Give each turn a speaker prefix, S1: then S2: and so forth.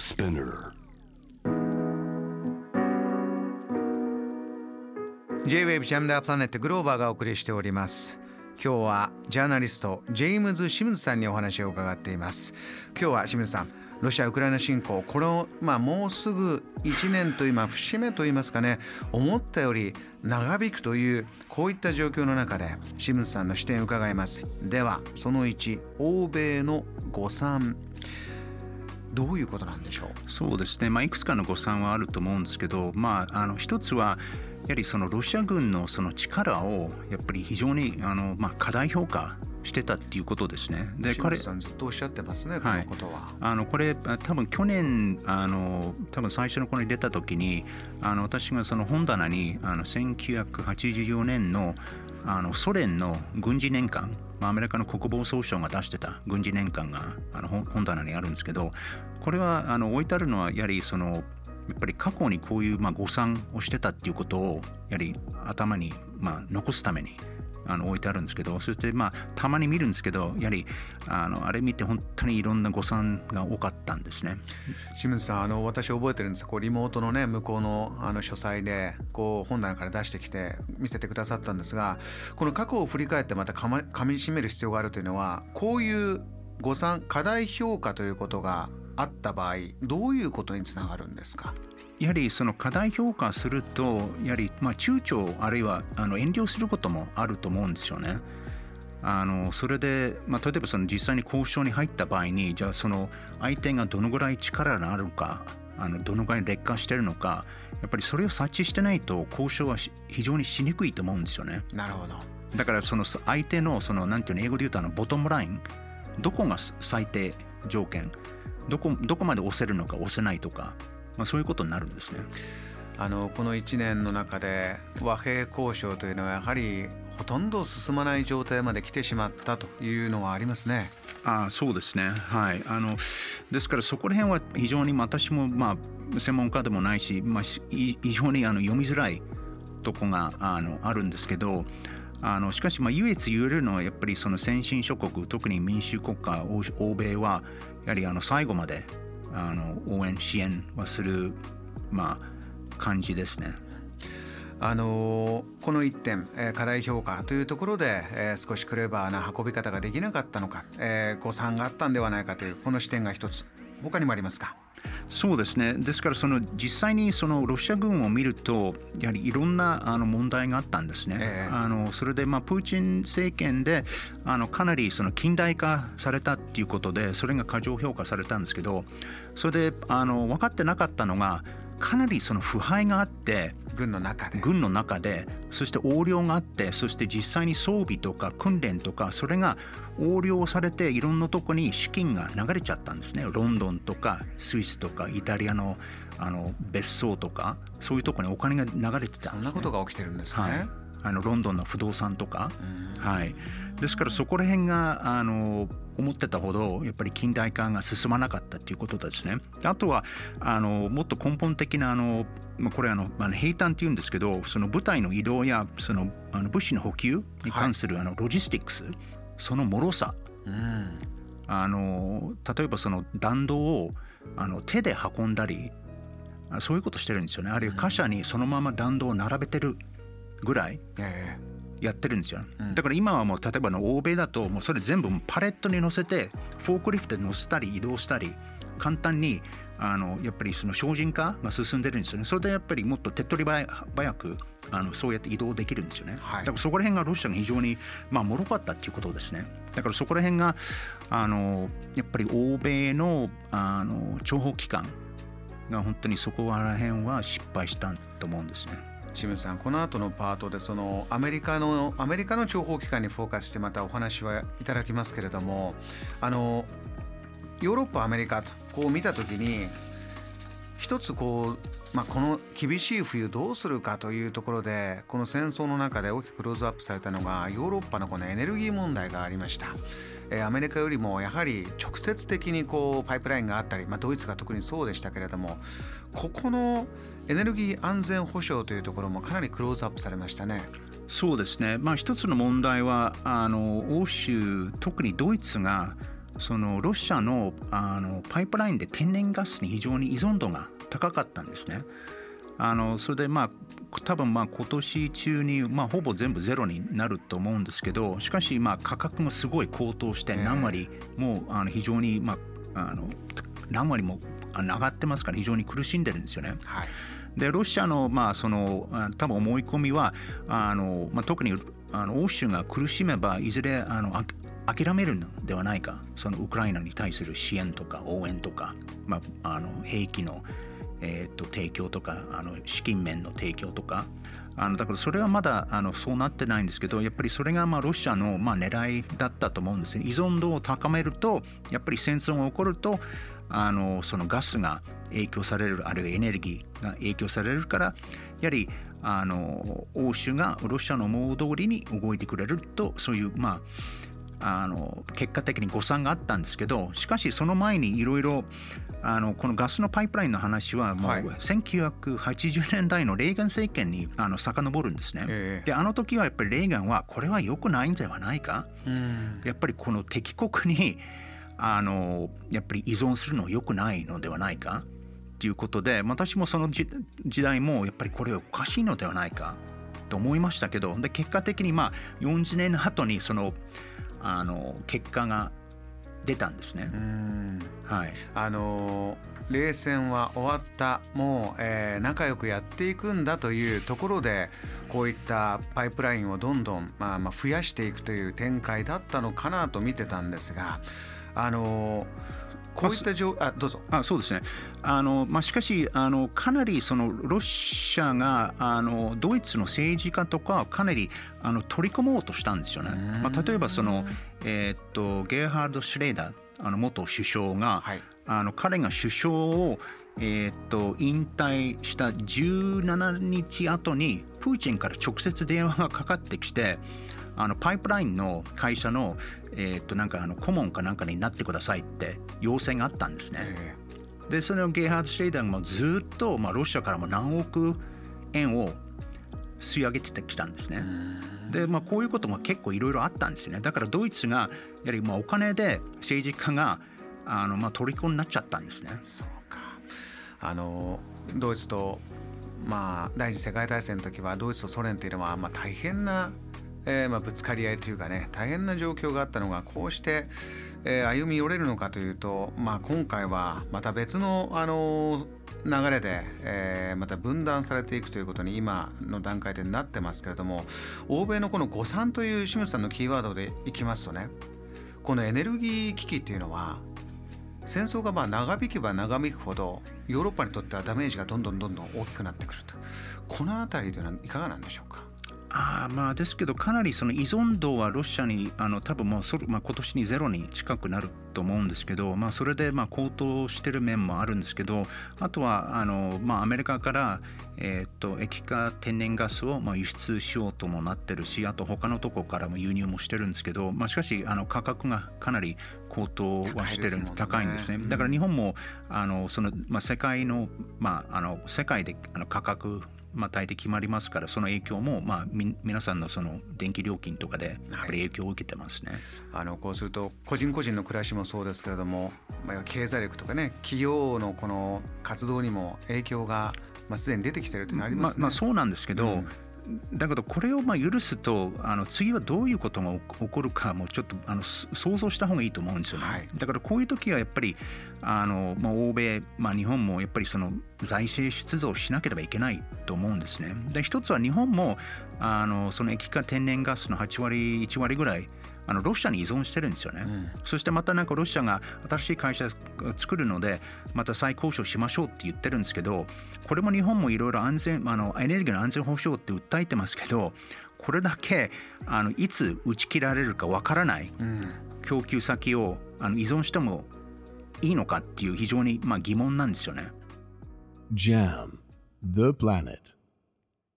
S1: Spinner.
S2: J-WAVE ジャムダープラネットグローバーがお送りしております。今日はジャーナリストジェームズ・シムズさんにお話を伺っています。今日はシムズさんロシア・ウクライナ侵攻これを、まあ、もうすぐ1年と今節目といいますかね思ったより長引くというこういった状況の中でシムズさんの視点を伺います。ではその1欧米の誤算。どういうことなんでしょう？
S3: そうですね、まあ、いくつかの誤算はあると思うんですけど、まあ、あの一つはやはりそのロシア軍のその力をやっぱり非常にあの、まあ、過大評価してたっていうことですね。
S2: で彼さんずっとおっしゃってますね、このことは。
S3: あのこれ多分去年あの多分最初のこれ出た時にあの私がその本棚にあの1984年のあのソ連の軍事年間アメリカの国防総省が出してた軍事年間があの本棚にあるんですけどこれはあの置いてあるのはやはりそのやっぱり過去にこういうまあ誤算をしてたっていうことをやはり頭にまあ残すためにあの置いてあるんですけどそしてまあたまに見るんですけどやはりあのあれ見て本当にいろんな誤算が多かったんですね。
S2: 清水さんあの私覚えてるんです。こうリモートのね向こうのあの書斎でこう本棚から出してきて見せてくださったんですがこの過去を振り返ってまたかま噛みしめる必要があるというのはこういう誤算過大評価ということがあった場合どういうことにつながるんですか？
S3: やはりその過大評価するとやはりまあ躊躇あるいはあの遠慮することもあると思うんですよね。あのそれで、まあ、例えばその実際に交渉に入った場合にじゃあその相手がどのぐらい力があるかあのどのぐらい劣化してるのかやっぱりそれを察知してないと交渉は非常にしにくいと思うんですよね。
S2: なるほど
S3: だからその相手のそのなんていうの英語で言うとあのボトムラインどこが最低条件どこどこまで押せるのか押せないとかまあ、そういうことになるんですね。
S2: あのこの1年の中で和平交渉というのはやはりほとんど進まない状態まで来てしまったというのはありますね。
S3: あそうですね、はい、あのですからそこら辺は非常に私も、まあ、専門家でもないし、まあ、非常にあの読みづらいとこがあのあるんですけどあのしかしまあ唯一言えるのはやっぱりその先進諸国特に民主国家欧米はやはりあの最後まであの応援支援はする、まあ、感じですね。
S2: あのこの1点、えー、課題評価というところで、え、少しクレバーな運び方ができなかったのか、え、誤算があったんではないかというこの視点が一つ他にもありますか？
S3: そうですねですからその実際にそのロシア軍を見るとやはりいろんなあの問題があったんですね。えー、あのそれでまあプーチン政権であのかなりその近代化されたっていうことでそれが過剰評価されたんですけどそれであの分かってなかったのがかなりその腐敗があって
S2: 軍の中で。
S3: 軍の中でそして横領があってそして実際に装備とか訓練とかそれが横領されていろんなとこに資金が流れちゃったんですね。ロンドンとかスイスとかイタリアのあの別荘とかそういうとこにお金が流れてたんです、ね、
S2: そんなことが起きてるんですね、はい、
S3: あのロンドンの不動産とか、はい、ですからそこら辺があの思ってたほどやっぱり近代化が進まなかったっていうことですね。あとはあのもっと根本的なあのこれあのあの兵隊っていうんですけどその部隊の移動やそのあの物資の補給に関するあのロジスティックス、はい、その脆さ、うん、あの例えばその弾道をあの手で運んだりそういうことしてるんですよね。あるいは貨車にそのまま弾道を並べてるぐらい、えーやってるんですよ、うん、だから今はもう例えばの欧米だともうそれ全部パレットに乗せてフォークリフトで乗せたり移動したり簡単にあのやっぱりその精進化が進んでるんですよね。それでやっぱりもっと手っ取り早くあのそうやって移動できるんですよね、はい、だからそこら辺がロシアが非常にまあ脆かったっていうことですね。だからそこら辺があのやっぱり欧米のあの諜報機関が本当にそこら辺は失敗したと思うんですね。
S2: 清水さんこの後のパートでそのアメリカのアメリカの諜報機関にフォーカスしてまたお話はいただきますけれどもあのヨーロッパアメリカとこう見た時に一つこう、まあ、この厳しい冬どうするかというところでこの戦争の中で大きくクローズアップされたのがヨーロッパのこのエネルギー問題がありました。えアメリカよりもやはり直接的にこうパイプラインがあったり、まあ、ドイツが特にそうでしたけれどもここのエネルギー安全保障というところもかなりクローズアップされましたね。
S3: そうですね、まあ、一つの問題はあの欧州特にドイツがそのロシアのあのパイプラインで天然ガスに非常に依存度が高かったんですね。あのそれでまあ多分まあ今年中にまあほぼ全部ゼロになると思うんですけどしかしまあ価格もすごい高騰して何割もうあの非常にまああの何割も上がってますから非常に苦しんでるんですよね。
S2: はい。
S3: でロシアのまあその多分思い込みはあの、まあ、特にあの欧州が苦しめばいずれあの諦めるのではないか。そのウクライナに対する支援とか応援とか、まあ、あの兵器の、えー、と提供とかあの資金面の提供とか。あのだからそれはまだあのそうなってないんですけどやっぱりそれがまあロシアのまあ狙いだったと思うんですね。依存度を高めるとやっぱり戦争が起こるとあのそのガスが影響されるあるいはエネルギーが影響されるからやはりあの欧州がロシアの思う通りに動いてくれるとそういうまああの結果的に誤算があったんですけどしかしその前にいろいろこのガスのパイプラインの話はもう1980年代のレーガン政権にあの遡るんですね。えー、であの時はやっぱりレーガンはこれは良くないんではないか、うん、やっぱりこの敵国にあのやっぱり依存するのは良くないのではないかっていうことで私もその時代もやっぱりこれはおかしいのではないかと思いましたけどで結果的にまあ40年の後にそのあの結果が出たんですね。
S2: はい、あの冷戦は終わったもう、えー、仲良くやっていくんだというところでこういったパイプラインをどんどん、まあ、まあ増やしていくという展開だったのかなと見てたんですがあのこういった状あどうぞ。
S3: あそうですね。あの、まあ、しかしあのかなりそのロシアがあのドイツの政治家とかかなりあの取り込もうとしたんですよね。まあ、例えばその、えー、っとゲーハード・シュレーダーあの元首相が、はい、あの彼が首相をえー、っと引退した17日後にプーチンから直接電話がかかってきてあのパイプラインの会社の,、えー、っとなんかあの顧問かなんかになってくださいって要請があったんですね。でそのゲイハード・シェイダーもずっと、まあ、ロシアからも何億円を吸い上げてきたんですね。でまあこういうことが結構いろいろあったんですよね。だからドイツがやはりまあお金で政治家があのまあ虜になっちゃったんですね。
S2: そうかあのドイツとまあ第二次世界大戦の時はドイツとソ連っていうのはまあ大変なえー、まあ、ぶつかり合いというかね大変な状況があったのがこうして、えー、歩み寄れるのかというと、まあ、今回はまた別の、あの、流れで、えー、また分断されていくということに今の段階でなってますけれども欧米のこの誤算という清水さんのキーワードでいきますとねこのエネルギー危機っていうのは戦争がまあ長引けば長引くほどヨーロッパにとってはダメージがどんどんどんどん大きくなってくると。この辺りというのはいかがなんでしょうか？
S3: あまあですけどかなりその依存度はロシアにあの多分もうそ、まあ、今年にゼロに近くなると思うんですけど、まあ、それでまあ高騰してる面もあるんですけどあとはあの、まあ、アメリカから、えー、っと液化天然ガスをまあ輸出しようともなってるしあと他のとこからも輸入もしてるんですけど、まあ、しかしあの価格がかなり高騰はしてるんです、高いんですね。だから日本もあのその、まあ、世界の,、まあ、あの世界であの価格まあ、大抵決まりますからその影響も、まあ、み皆さんのその電気料金とかでやっぱり影響を受けてますね、
S2: はい、あのこうすると個人個人の暮らしもそうですけれども、まあ、経済力とかね企業のこの活動にも影響が、まあ、すでに出てきてるというのはありますね。まあ、まあ、
S3: そうなんですけど、うんだけどこれをまあ許すとあの次はどういうことが起こるかもちょっとあの想像した方がいいと思うんですよね。はい、だからこういう時はやっぱりあの、まあ、欧米、まあ、日本もやっぱりその財政出動しなければいけないと思うんですね。で一つは日本もあのその液化天然ガスの8割1割ぐらいあのロシアに依存してるんですよね、うん、そしてまたなんかロシアが新しい会社を作るのでまた再交渉しましょうって言ってるんですけどこれも日本もいろいろ安全あのエネルギーの安全保障って訴えてますけどこれだけあのいつ打ち切られるかわからない、供給先をあの依存してもいいのかっていう非常にまあ疑問なんですよね。JAM The Planet